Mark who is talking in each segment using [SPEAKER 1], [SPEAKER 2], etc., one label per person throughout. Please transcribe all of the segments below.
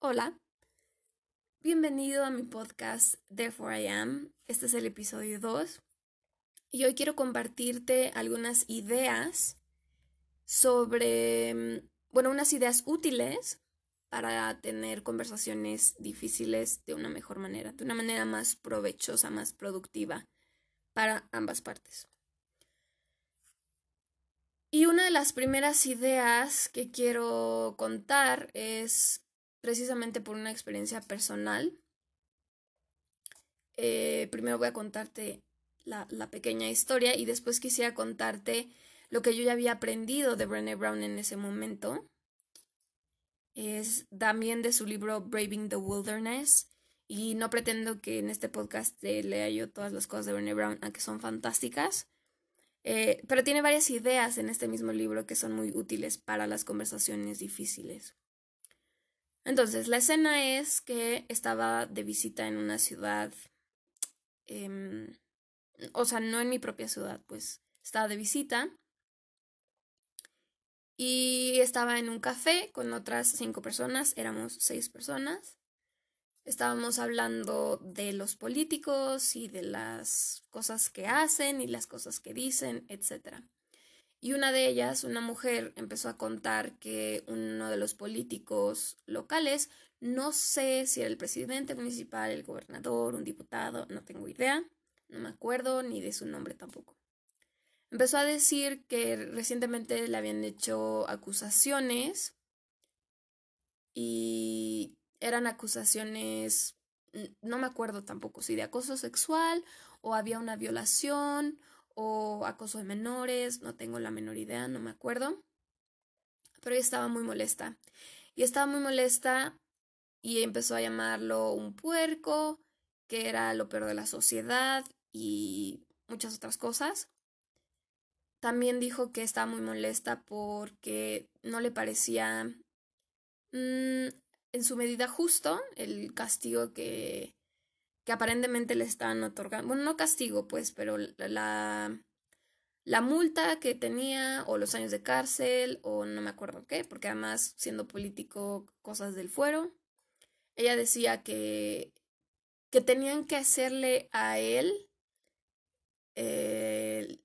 [SPEAKER 1] Hola, bienvenido a mi podcast Therefore I Am. Este es el episodio 2 y hoy quiero compartirte algunas ideas sobre, mm, bueno, unas ideas útiles para tener conversaciones difíciles de una mejor manera, de una manera más provechosa, más productiva para ambas partes. Y una de las primeras ideas que quiero contar es precisamente por una experiencia personal. Eh, primero voy a contarte la, pequeña historia y después quisiera contarte lo que yo ya había aprendido de Brené Brown en ese momento. Es también de su libro Braving the Wilderness. Y no pretendo que en este podcast lea yo todas las cosas de Brené Brown, aunque son fantásticas. Eh, pero tiene varias ideas en este mismo libro que son muy útiles para las conversaciones difíciles. Entonces, la escena es que estaba de visita en una ciudad, em, o sea, no en mi propia ciudad, pues estaba de visita y estaba en un café con otras cinco personas, éramos seis personas. Estábamos hablando de los políticos y de las cosas que hacen y las cosas que dicen, etc. Y una de ellas, una mujer, empezó a contar que uno de los políticos locales, no sé si era el presidente municipal, el gobernador, un diputado, no tengo idea, no me acuerdo ni de su nombre tampoco. Empezó a decir que recientemente le habían hecho acusaciones y eran acusaciones, no me acuerdo tampoco si de acoso sexual o había una violación o acoso de menores, no tengo la menor idea, no me acuerdo. Pero ella estaba muy molesta. Y estaba muy molesta y empezó a llamarlo un puerco, que era lo peor de la sociedad y muchas otras cosas. También dijo que estaba muy molesta porque no le parecía mm, en su medida justo el castigo que, que aparentemente le están otorgando, bueno, no castigo pues, pero la, la multa que tenía o los años de cárcel o no me acuerdo qué, porque además siendo político cosas del fuero, ella decía que, que tenían que hacerle a él eh,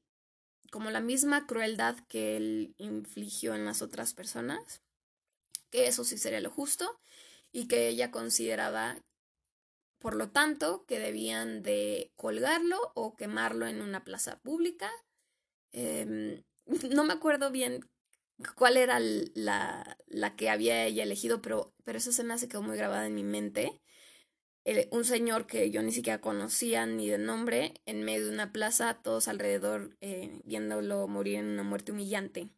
[SPEAKER 1] como la misma crueldad que él infligió en las otras personas, que eso sí sería lo justo y que ella consideraba por lo tanto, que debían de colgarlo o quemarlo en una plaza pública. Em, no me acuerdo bien cuál era la, la, que había ella elegido, pero, pero esa escena se quedó muy grabada en mi mente. un señor que yo ni siquiera conocía ni de nombre, en medio de una plaza, todos alrededor eh, viéndolo morir en una muerte humillante.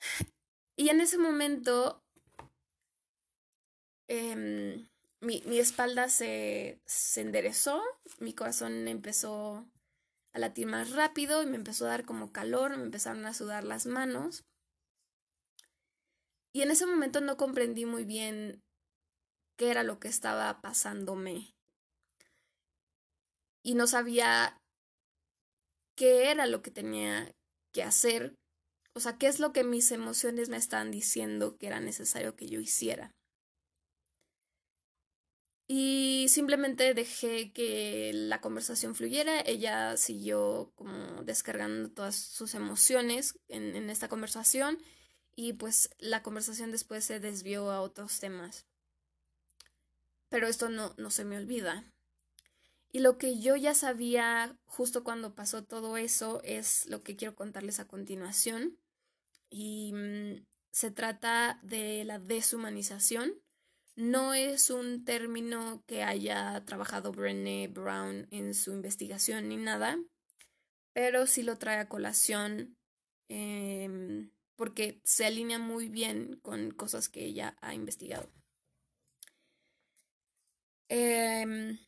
[SPEAKER 1] Y en ese momento, eh, mi, espalda se, se enderezó, mi corazón empezó a latir más rápido y me empezó a dar como calor, me empezaron a sudar las manos. Y en ese momento no comprendí muy bien qué era lo que estaba pasándome. Y no sabía qué era lo que tenía que hacer. O sea, qué es lo que mis emociones me estaban diciendo que era necesario que yo hiciera. Y simplemente dejé que la conversación fluyera. Ella siguió como descargando todas sus emociones en, en esta conversación y pues la conversación después se desvió a otros temas. Pero esto no, no se me olvida. Y lo que yo ya sabía justo cuando pasó todo eso es lo que quiero contarles a continuación. Y mm, se trata de la deshumanización no es un término que haya trabajado Brené Brown en su investigación ni nada, pero sí lo trae a colación em, porque se alinea muy bien con cosas que ella ha investigado. Em,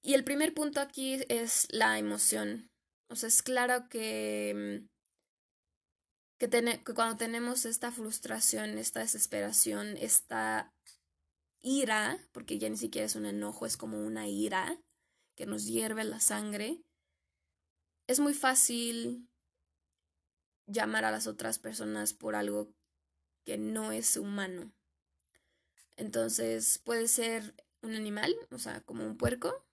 [SPEAKER 1] y el primer punto aquí es la emoción. O sea, es claro que, que cuando tenemos esta frustración, esta desesperación, esta ira, porque ya ni siquiera es un enojo, es como una ira que nos hierve la sangre, es muy fácil llamar a las otras personas por algo que no es humano. Entonces puede ser un animal, o sea, como un puerco,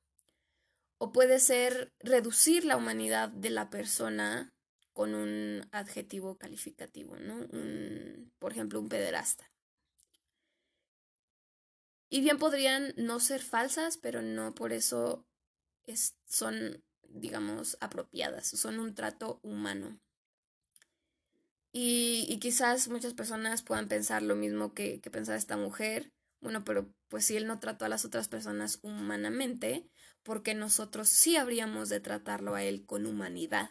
[SPEAKER 1] o puede ser reducir la humanidad de la persona con un adjetivo calificativo, ¿no? por ejemplo, un pederasta. Y bien podrían no ser falsas, pero no por eso son, digamos, apropiadas, son un trato humano. Y, quizás muchas personas puedan pensar lo mismo que, que pensaba esta mujer. Bueno, pero pues si él no trató a las otras personas humanamente, porque nosotros sí habríamos de tratarlo a él con humanidad.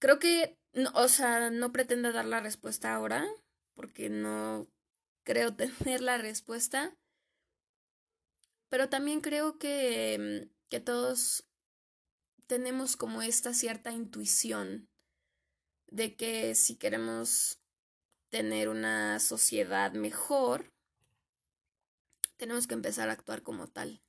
[SPEAKER 1] Creo que, o sea, no pretendo dar la respuesta ahora, porque no creo tener la respuesta, pero también creo que, que todos tenemos como esta cierta intuición de que si queremos tener una sociedad mejor, tenemos que empezar a actuar como tal.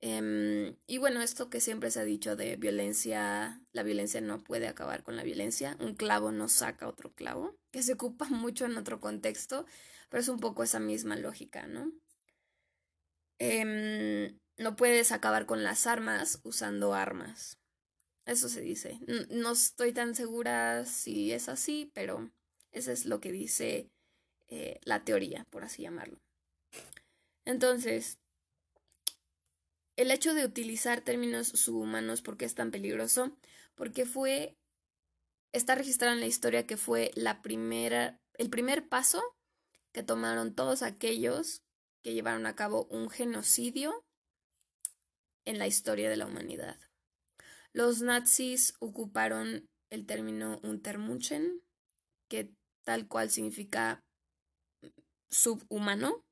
[SPEAKER 1] Em, y bueno, esto que siempre se ha dicho de violencia, la violencia no puede acabar con la violencia, un clavo no saca otro clavo, que se ocupa mucho en otro contexto, pero es un poco esa misma lógica, ¿no? Em, no puedes acabar con las armas usando armas. Eso se dice. No estoy tan segura si es así, pero eso es lo que dice eh, la teoría, por así llamarlo. Entonces, el hecho de utilizar términos subhumanos, ¿por qué es tan peligroso? Porque fue, está registrado en la historia que fue la primera, el primer paso que tomaron todos aquellos que llevaron a cabo un genocidio en la historia de la humanidad. Los nazis ocuparon el término Untermunchen, que tal cual significa subhumano,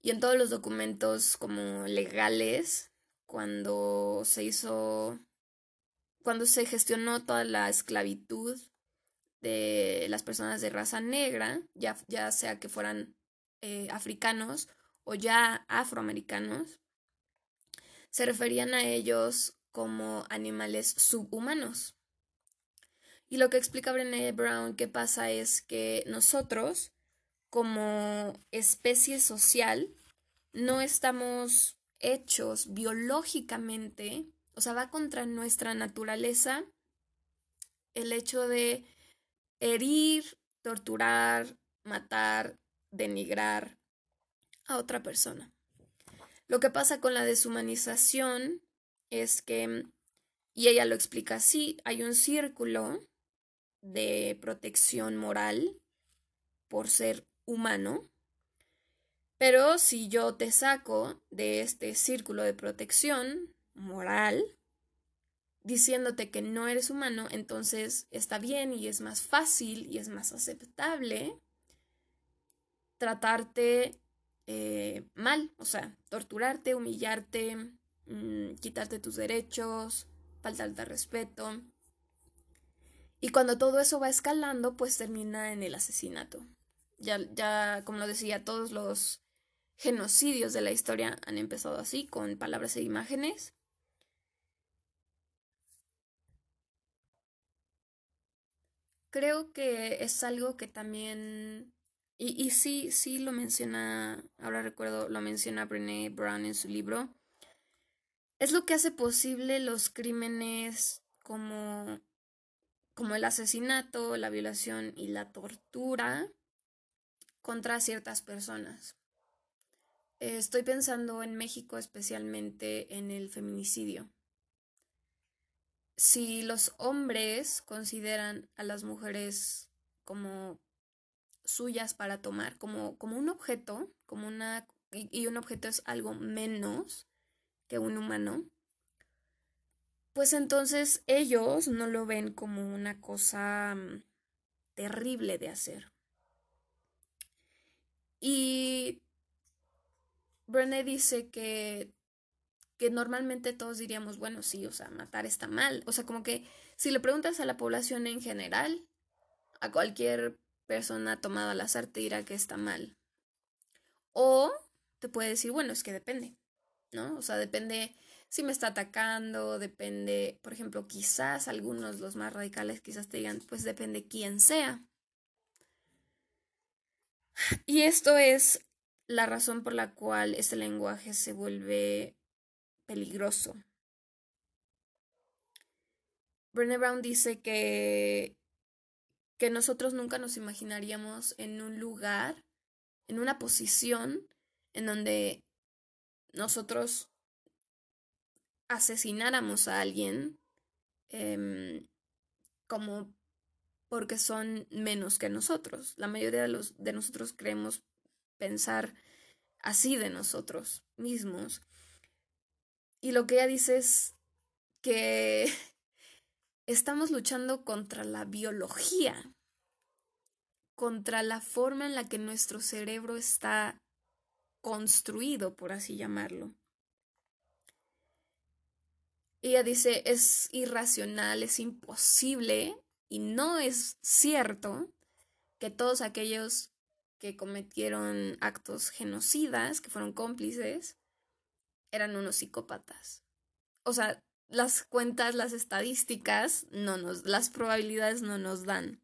[SPEAKER 1] y en todos los documentos como legales, cuando se hizo, cuando se gestionó toda la esclavitud de las personas de raza negra, ya, ya sea que fueran eh, africanos o ya afroamericanos, se referían a ellos como animales subhumanos. Y lo que explica Brené Brown que pasa es que nosotros, como especie social, no estamos hechos biológicamente, o sea, va contra nuestra naturaleza el hecho de herir, torturar, matar, denigrar a otra persona. Lo que pasa con la deshumanización es que, y ella lo explica así, hay un círculo de protección moral por ser humano, pero si yo te saco de este círculo de protección moral, diciéndote que no eres humano, entonces está bien y es más fácil y es más aceptable tratarte eh, mal, o sea, torturarte, humillarte, Mm, quitarte tus derechos, faltarte respeto. Y cuando todo eso va escalando, pues termina en el asesinato. Ya, ya, como lo decía, todos los genocidios de la historia han empezado así, con palabras e imágenes. Creo que es algo que también, y, y sí, sí lo menciona, ahora recuerdo, lo menciona Brené Brown en su libro, es lo que hace posible los crímenes como, como el asesinato, la violación y la tortura contra ciertas personas. Estoy pensando en México especialmente en el feminicidio. Si los hombres consideran a las mujeres como suyas para tomar, como, como un objeto, como una, y un objeto es algo menos, que un humano, pues entonces ellos no lo ven como una cosa mm, terrible de hacer. Y Brené dice que, que normalmente todos diríamos, bueno, sí, o sea, matar está mal. O sea, como que si le preguntas a la población en general, a cualquier persona tomada al azar te dirá que está mal. O te puede decir, bueno, es que depende. ¿no? O sea, depende si me está atacando, depende, por ejemplo, quizás algunos, los más radicales, quizás te digan, pues depende quién sea. Y esto es la razón por la cual este lenguaje se vuelve peligroso. Brené Brown dice que, que nosotros nunca nos imaginaríamos en un lugar, en una posición en donde nosotros asesináramos a alguien em, como porque son menos que nosotros. La mayoría de, los, de nosotros creemos pensar así de nosotros mismos. Y lo que ella dice es que estamos luchando contra la biología, contra la forma en la que nuestro cerebro está construido, por así llamarlo. Ella dice, es irracional, es imposible y no es cierto que todos aquellos que cometieron actos genocidas, que fueron cómplices, eran unos psicópatas. O sea, las cuentas, las estadísticas, no nos, las probabilidades no nos dan.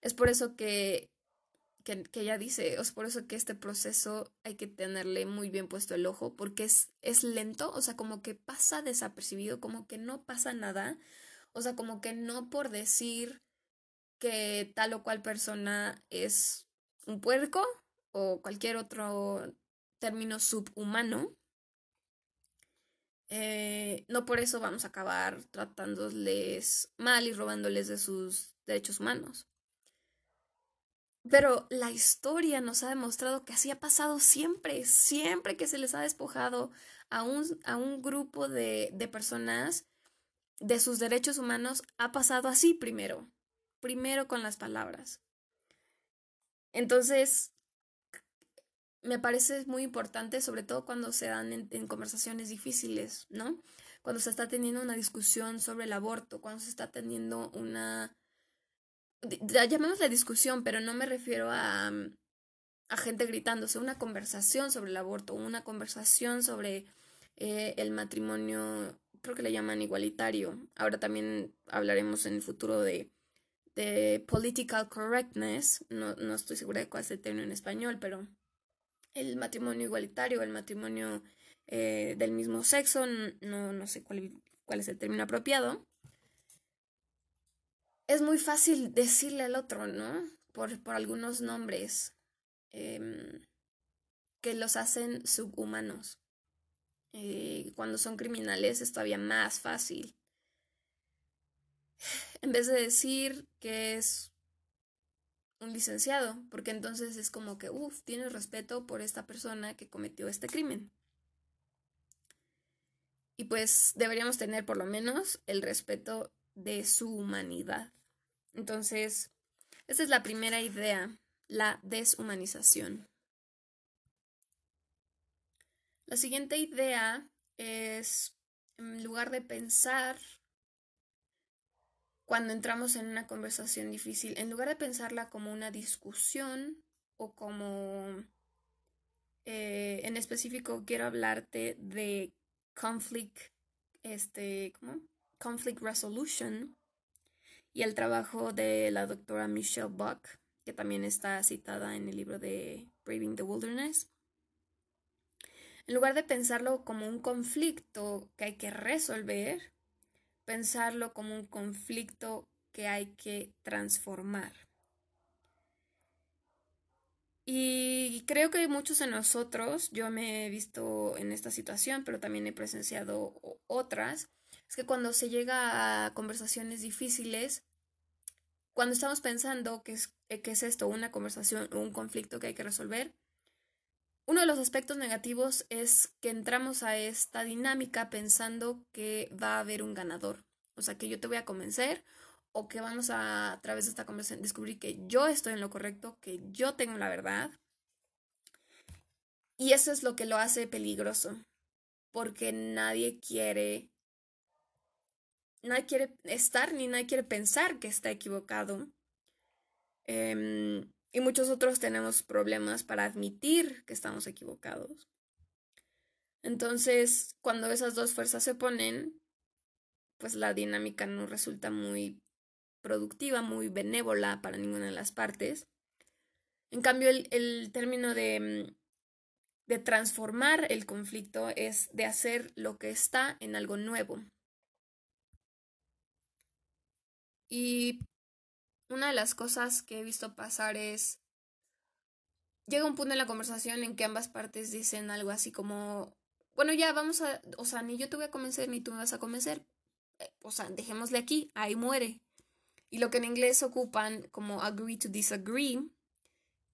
[SPEAKER 1] Es por eso que, que, ella dice, es por eso que este proceso hay que tenerle muy bien puesto el ojo, porque es, es lento, o sea, como que pasa desapercibido, como que no pasa nada, o sea, como que no por decir que tal o cual persona es un puerco o cualquier otro término subhumano, eh, no por eso vamos a acabar tratándoles mal y robándoles de sus derechos humanos. Pero la historia nos ha demostrado que así ha pasado siempre, siempre que se les ha despojado a un, a un grupo de, de personas de sus derechos humanos, ha pasado así primero, primero con las palabras. Entonces, me parece muy importante, sobre todo cuando se dan en, conversaciones difíciles, ¿no? Cuando se está teniendo una discusión sobre el aborto, cuando se está teniendo una... Llamemos la discusión, pero no me refiero a, a gente gritándose, una conversación sobre el aborto, una conversación sobre eh, el matrimonio, creo que le llaman igualitario. Ahora también hablaremos en el futuro de, de political correctness, no, no estoy segura de cuál es el término en español, pero el matrimonio igualitario, el matrimonio eh, del mismo sexo, no, no sé cuál, cuál, es el término apropiado, es muy fácil decirle al otro, ¿no? Por, por algunos nombres em, que los hacen subhumanos. Eh, cuando son criminales es todavía más fácil. En vez de decir que es un licenciado, porque entonces es como que, uff, tienes respeto por esta persona que cometió este crimen. Y pues deberíamos tener por lo menos el respeto de su humanidad. Entonces, esa es la primera idea, la deshumanización. La siguiente idea es, en lugar de pensar cuando entramos en una conversación difícil, en lugar de pensarla como una discusión o como... Eh, en específico quiero hablarte de conflict, este, ¿cómo? Conflict resolution y el trabajo de la doctora Michelle Buck, que también está citada en el libro de Braving the Wilderness. En lugar de pensarlo como un conflicto que hay que resolver, pensarlo como un conflicto que hay que transformar. Y creo que muchos de nosotros, yo me he visto en esta situación, pero también he presenciado otras, es que cuando se llega a conversaciones difíciles, cuando estamos pensando que es, que es esto, una conversación o un conflicto que hay que resolver, uno de los aspectos negativos es que entramos a esta dinámica pensando que va a haber un ganador. O sea, que yo te voy a convencer o que vamos a, a través de esta conversación, descubrir que yo estoy en lo correcto, que yo tengo la verdad. Y eso es lo que lo hace peligroso, porque nadie quiere, nadie quiere estar ni nadie quiere pensar que está equivocado. Em, y muchos otros tenemos problemas para admitir que estamos equivocados. Entonces, cuando esas dos fuerzas se ponen, pues la dinámica no resulta muy productiva, muy benévola para ninguna de las partes. En cambio, el, término de, de transformar el conflicto es de hacer lo que está en algo nuevo. Y una de las cosas que he visto pasar es, llega un punto en la conversación en que ambas partes dicen algo así como, bueno, ya vamos a, o sea, ni yo te voy a convencer ni tú me vas a convencer, eh, o sea, dejémosle aquí, ahí muere. Y lo que en inglés ocupan como agree to disagree,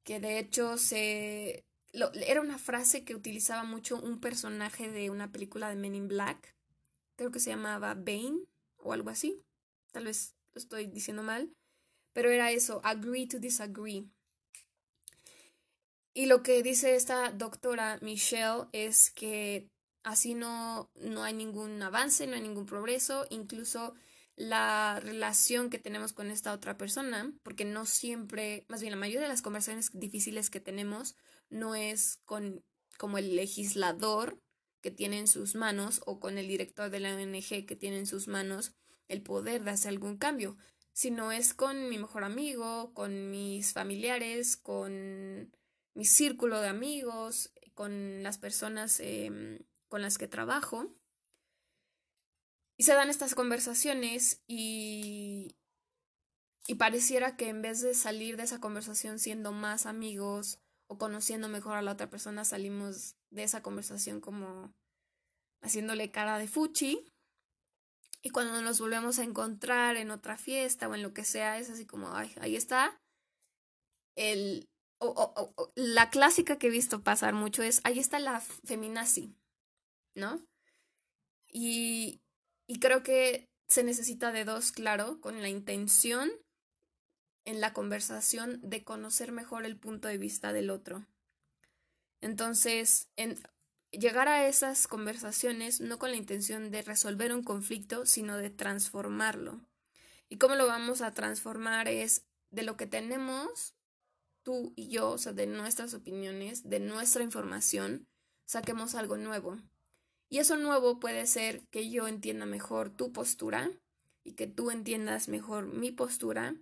[SPEAKER 1] que de hecho se... era una frase que utilizaba mucho un personaje de una película de Men in Black, creo que se llamaba Bane o algo así, tal vez lo estoy diciendo mal, pero era eso, agree to disagree. Y lo que dice esta doctora Michelle es que así no, no hay ningún avance, no hay ningún progreso, incluso la relación que tenemos con esta otra persona, porque no siempre, más bien la mayoría de las conversaciones difíciles que tenemos no es con como el legislador que tiene en sus manos o con el director de la ONG que tiene en sus manos el poder de hacer algún cambio, sino es con mi mejor amigo, con mis familiares, con mi círculo de amigos, con las personas em, con las que trabajo. Y se dan estas conversaciones y, y pareciera que en vez de salir de esa conversación siendo más amigos o conociendo mejor a la otra persona, salimos de esa conversación como haciéndole cara de fuchi. Y cuando nos volvemos a encontrar en otra fiesta o en lo que sea, es así como, ay, ahí está. El, la clásica que he visto pasar mucho es, ahí está la feminazi, ¿no? Y, y creo que se necesita de dos, claro, con la intención en la conversación de conocer mejor el punto de vista del otro. Entonces, en, llegar a esas conversaciones no con la intención de resolver un conflicto, sino de transformarlo. ¿Y cómo lo vamos a transformar? Es de lo que tenemos tú y yo, o sea, de nuestras opiniones, de nuestra información, saquemos algo nuevo. Y eso nuevo puede ser que yo entienda mejor tu postura y que tú entiendas mejor mi postura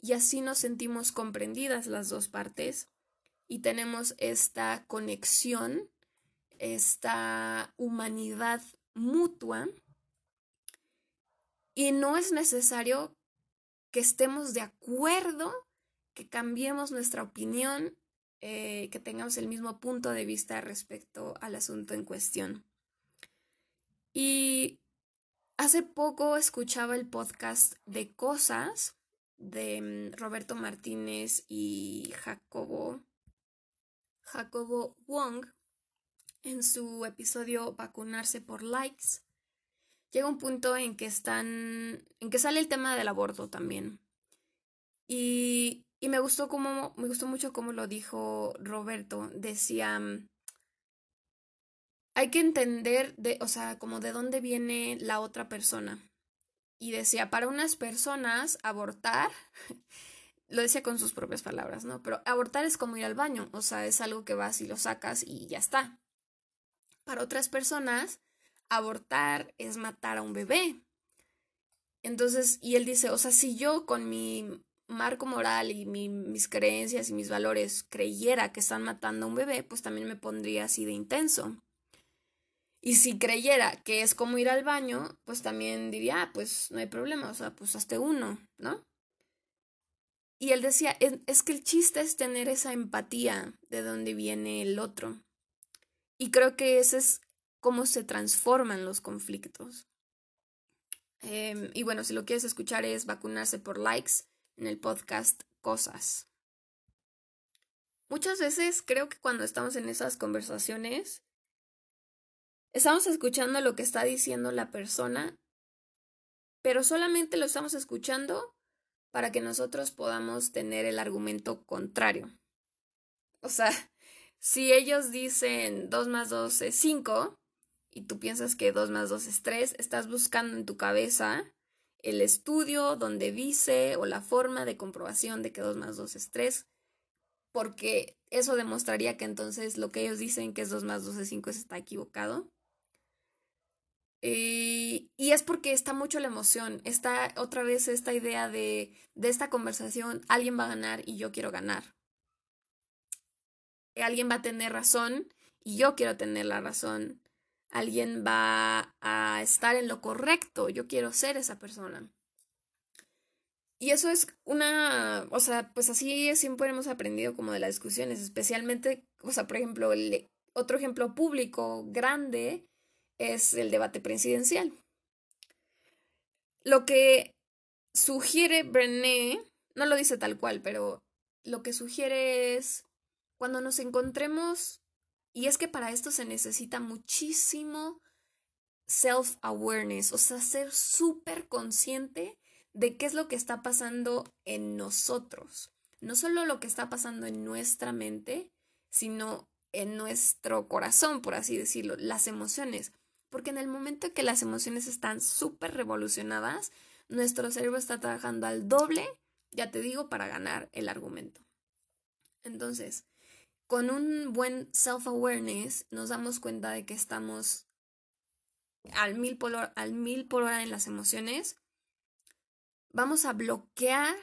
[SPEAKER 1] y así nos sentimos comprendidas las dos partes y tenemos esta conexión, esta humanidad mutua y no es necesario que estemos de acuerdo, que cambiemos nuestra opinión, eh, que tengamos el mismo punto de vista respecto al asunto en cuestión. Y hace poco escuchaba el podcast de Cosas de mm, Roberto Martínez y Jacobo, Jacobo Wong en su episodio Vacunarse por likes. Llega un punto en que están, en que sale el tema del aborto también. Y, y me gustó como, me gustó mucho como lo dijo Roberto. Decía, hay que entender de, o sea, como de dónde viene la otra persona. Y decía, para unas personas, abortar, lo decía con sus propias palabras, ¿no? Pero abortar es como ir al baño, o sea, es algo que vas y lo sacas y ya está. Para otras personas, abortar es matar a un bebé. Entonces, y él dice, o sea, si yo con mi marco moral y mis creencias y mis valores creyera que están matando a un bebé, pues también me pondría así de intenso. Y si creyera que es como ir al baño, pues también diría, ah, pues no hay problema, o sea, pues hazte uno, ¿no? Y él decía, es, que el chiste es tener esa empatía de dónde viene el otro. Y creo que ese es cómo se transforman los conflictos. Em, y bueno, si lo quieres escuchar es vacunarse por likes en el podcast Cosas. Muchas veces creo que cuando estamos en esas conversaciones Estamos escuchando lo que está diciendo la persona, pero solamente lo estamos escuchando para que nosotros podamos tener el argumento contrario. O sea, si ellos dicen 2 más 2 es 5 y tú piensas que 2 más 2 es 3, estás buscando en tu cabeza el estudio donde dice o la forma de comprobación de que 2 más 2 es 3, porque eso demostraría que entonces lo que ellos dicen que es 2 más 2 es 5 está equivocado. Eh, y es porque está mucho la emoción, está otra vez esta idea de, de esta conversación, alguien va a ganar y yo quiero ganar. Alguien va a tener razón y yo quiero tener la razón. Alguien va a estar en lo correcto, yo quiero ser esa persona. Y eso es una, o sea, pues así siempre hemos aprendido como de las discusiones, especialmente, o sea, por ejemplo, el otro ejemplo público grande es el debate presidencial. Lo que sugiere Brené, no lo dice tal cual, pero lo que sugiere es cuando nos encontremos, y es que para esto se necesita muchísimo self-awareness, o sea, ser súper consciente de qué es lo que está pasando en nosotros. No solo lo que está pasando en nuestra mente, sino en nuestro corazón, por así decirlo, las emociones. Porque en el momento que las emociones están súper revolucionadas, nuestro cerebro está trabajando al doble, ya te digo, para ganar el argumento. Entonces, con un buen self-awareness nos damos cuenta de que estamos al mil, por hora, al mil por hora en las emociones. Vamos a bloquear,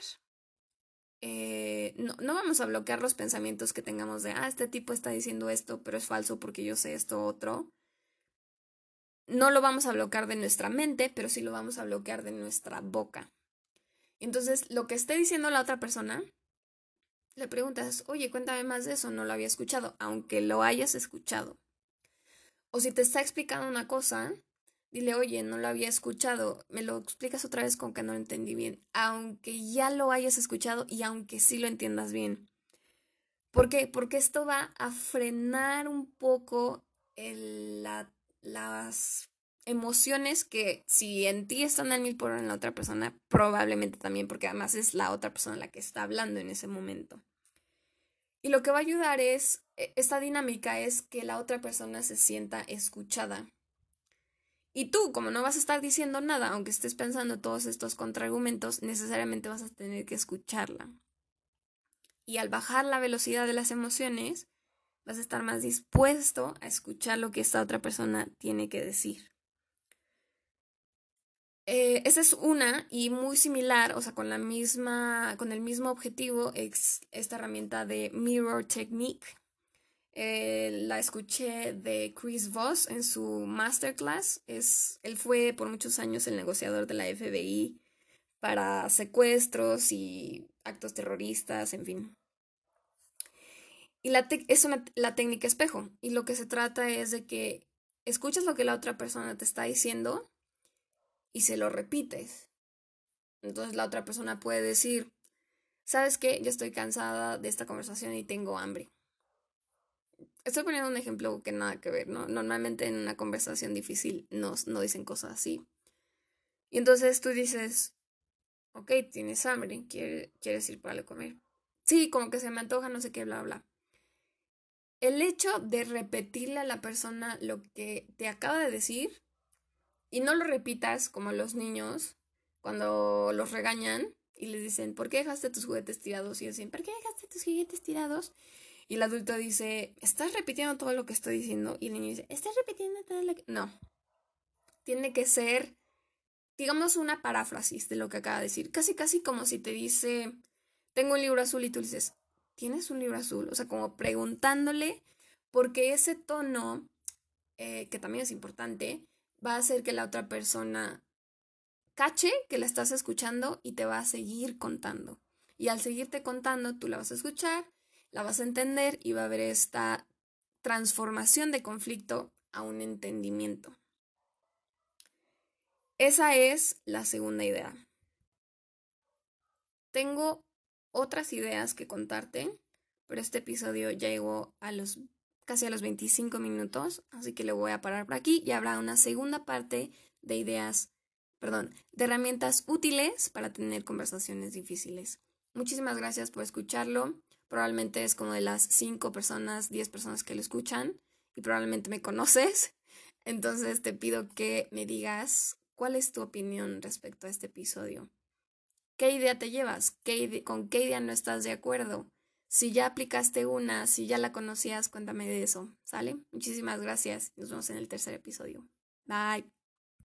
[SPEAKER 1] eh, no, no vamos a bloquear los pensamientos que tengamos de, ah, este tipo está diciendo esto, pero es falso porque yo sé esto otro no lo vamos a bloquear de nuestra mente, pero sí lo vamos a bloquear de nuestra boca. Entonces, lo que esté diciendo la otra persona, le preguntas, oye, cuéntame más de eso, no lo había escuchado, aunque lo hayas escuchado. O si te está explicando una cosa, dile, oye, no lo había escuchado, me lo explicas otra vez con que no lo entendí bien, aunque ya lo hayas escuchado y aunque sí lo entiendas bien. ¿Por qué? Porque esto va a frenar un poco el, la las emociones que si en ti están al mil por hora en la otra persona, probablemente también, porque además es la otra persona la que está hablando en ese momento. Y lo que va a ayudar es, e, esta dinámica es que la otra persona se sienta escuchada. Y tú, como no vas a estar diciendo nada, aunque estés pensando todos estos contraargumentos, necesariamente vas a tener que escucharla. Y al bajar la velocidad de las emociones, vas a estar más dispuesto a escuchar lo que esta otra persona tiene que decir. Eh, esa es una y muy similar, o sea, con la misma, con el mismo objetivo, es esta herramienta de Mirror Technique. Eh, la escuché de Chris Voss en su masterclass. Es, él fue por muchos años el negociador de la FBI para secuestros y actos terroristas, en fin. Y la es una, la técnica espejo. Y lo que se trata es de que escuchas lo que la otra persona te está diciendo y se lo repites. Entonces la otra persona puede decir, ¿sabes qué? Yo estoy cansada de esta conversación y tengo hambre. Estoy poniendo un ejemplo que nada que ver, ¿no? Normalmente en una conversación difícil no, no dicen cosas así. Y entonces tú dices, ok, tienes hambre, ¿quieres ir para comer? Sí, como que se me antoja, no sé qué, bla, bla el hecho de repetirle a la persona lo que te acaba de decir y no lo repitas como los niños cuando los regañan y les dicen, ¿por qué dejaste tus juguetes tirados? Y dicen, ¿por qué dejaste tus juguetes tirados? Y el adulto dice, ¿estás repitiendo todo lo que estoy diciendo? Y el niño dice, ¿estás repitiendo todo lo que... No. Tiene que ser, digamos, una paráfrasis de lo que acaba de decir. Casi, casi como si te dice, tengo un libro azul y tú dices, ¿tienes un libro azul? O sea, como preguntándole, porque ese tono, eh, que también es importante, va a hacer que la otra persona cache que la estás escuchando y te va a seguir contando. Y al seguirte contando, tú la vas a escuchar, la vas a entender y va a haber esta transformación de conflicto a un entendimiento. Esa es la segunda idea. Tengo otras ideas que contarte, pero este episodio ya llegó a los casi a los 25 minutos, así que le voy a parar por aquí y habrá una segunda parte de ideas, perdón, de herramientas útiles para tener conversaciones difíciles. Muchísimas gracias por escucharlo. Probablemente es como de las 5 personas, 10 personas que lo escuchan y probablemente me conoces. Entonces te pido que me digas cuál es tu opinión respecto a este episodio. ¿Qué idea te llevas? ¿Con qué idea no estás de acuerdo? Si ya aplicaste una, si ya la conocías, cuéntame de eso, ¿sale? Muchísimas gracias. Nos vemos en el tercer episodio. Bye.